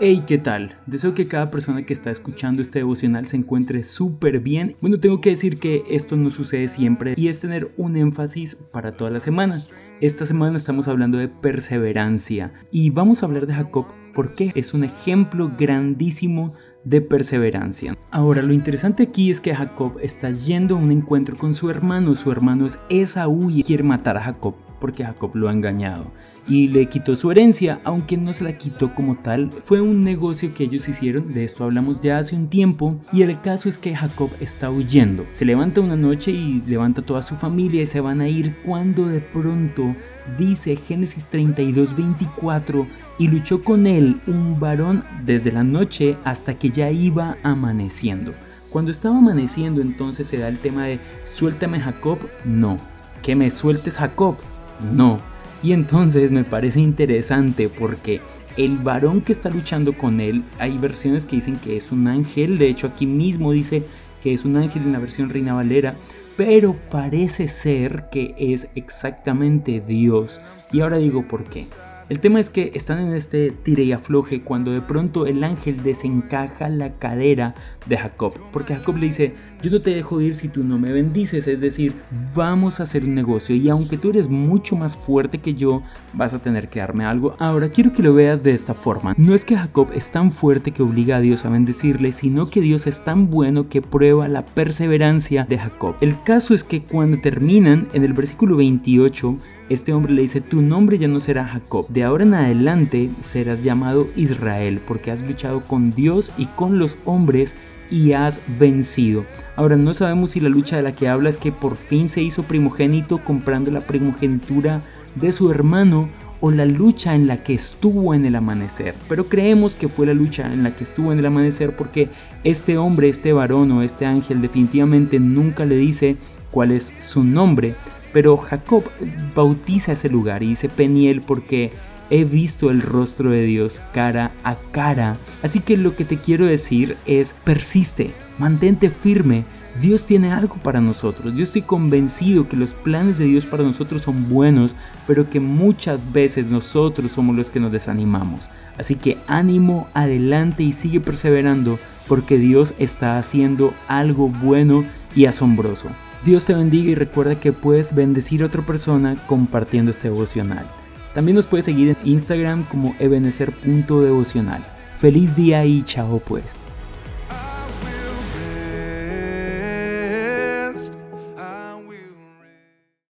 Hey, ¿qué tal? Deseo que cada persona que está escuchando este devocional se encuentre súper bien. Bueno, tengo que decir que esto no sucede siempre y es tener un énfasis para todas las semanas. Esta semana estamos hablando de perseverancia y vamos a hablar de Jacob porque es un ejemplo grandísimo de perseverancia. Ahora, lo interesante aquí es que Jacob está yendo a un encuentro con su hermano. Su hermano es Esaú y quiere matar a Jacob porque Jacob lo ha engañado y le quitó su herencia, aunque no se la quitó como tal. Fue un negocio que ellos hicieron, de esto hablamos ya hace un tiempo, y el caso es que Jacob está huyendo. Se levanta una noche y levanta toda su familia y se van a ir cuando de pronto dice Génesis 32, 24, y luchó con él un varón desde la noche hasta que ya iba amaneciendo. Cuando estaba amaneciendo entonces se da el tema de suéltame Jacob, no. Que me sueltes Jacob, no. Y entonces me parece interesante porque el varón que está luchando con él, hay versiones que dicen que es un ángel, de hecho aquí mismo dice que es un ángel en la versión Reina Valera, pero parece ser que es exactamente Dios. Y ahora digo por qué. El tema es que están en este tire y afloje cuando de pronto el ángel desencaja la cadera de Jacob. Porque Jacob le dice, yo no te dejo ir si tú no me bendices. Es decir, vamos a hacer un negocio y aunque tú eres mucho más fuerte que yo, vas a tener que darme algo. Ahora quiero que lo veas de esta forma. No es que Jacob es tan fuerte que obliga a Dios a bendecirle, sino que Dios es tan bueno que prueba la perseverancia de Jacob. El caso es que cuando terminan, en el versículo 28, este hombre le dice, tu nombre ya no será Jacob, de ahora en adelante serás llamado Israel, porque has luchado con Dios y con los hombres y has vencido. Ahora no sabemos si la lucha de la que habla es que por fin se hizo primogénito comprando la primogenitura de su hermano o la lucha en la que estuvo en el amanecer. Pero creemos que fue la lucha en la que estuvo en el amanecer porque este hombre, este varón o este ángel definitivamente nunca le dice cuál es su nombre. Pero Jacob bautiza ese lugar y dice Peniel porque he visto el rostro de Dios cara a cara. Así que lo que te quiero decir es persiste, mantente firme. Dios tiene algo para nosotros. Yo estoy convencido que los planes de Dios para nosotros son buenos, pero que muchas veces nosotros somos los que nos desanimamos. Así que ánimo, adelante y sigue perseverando porque Dios está haciendo algo bueno y asombroso. Dios te bendiga y recuerda que puedes bendecir a otra persona compartiendo este devocional. También nos puedes seguir en Instagram como ebenecer.devocional. Feliz día y chao pues.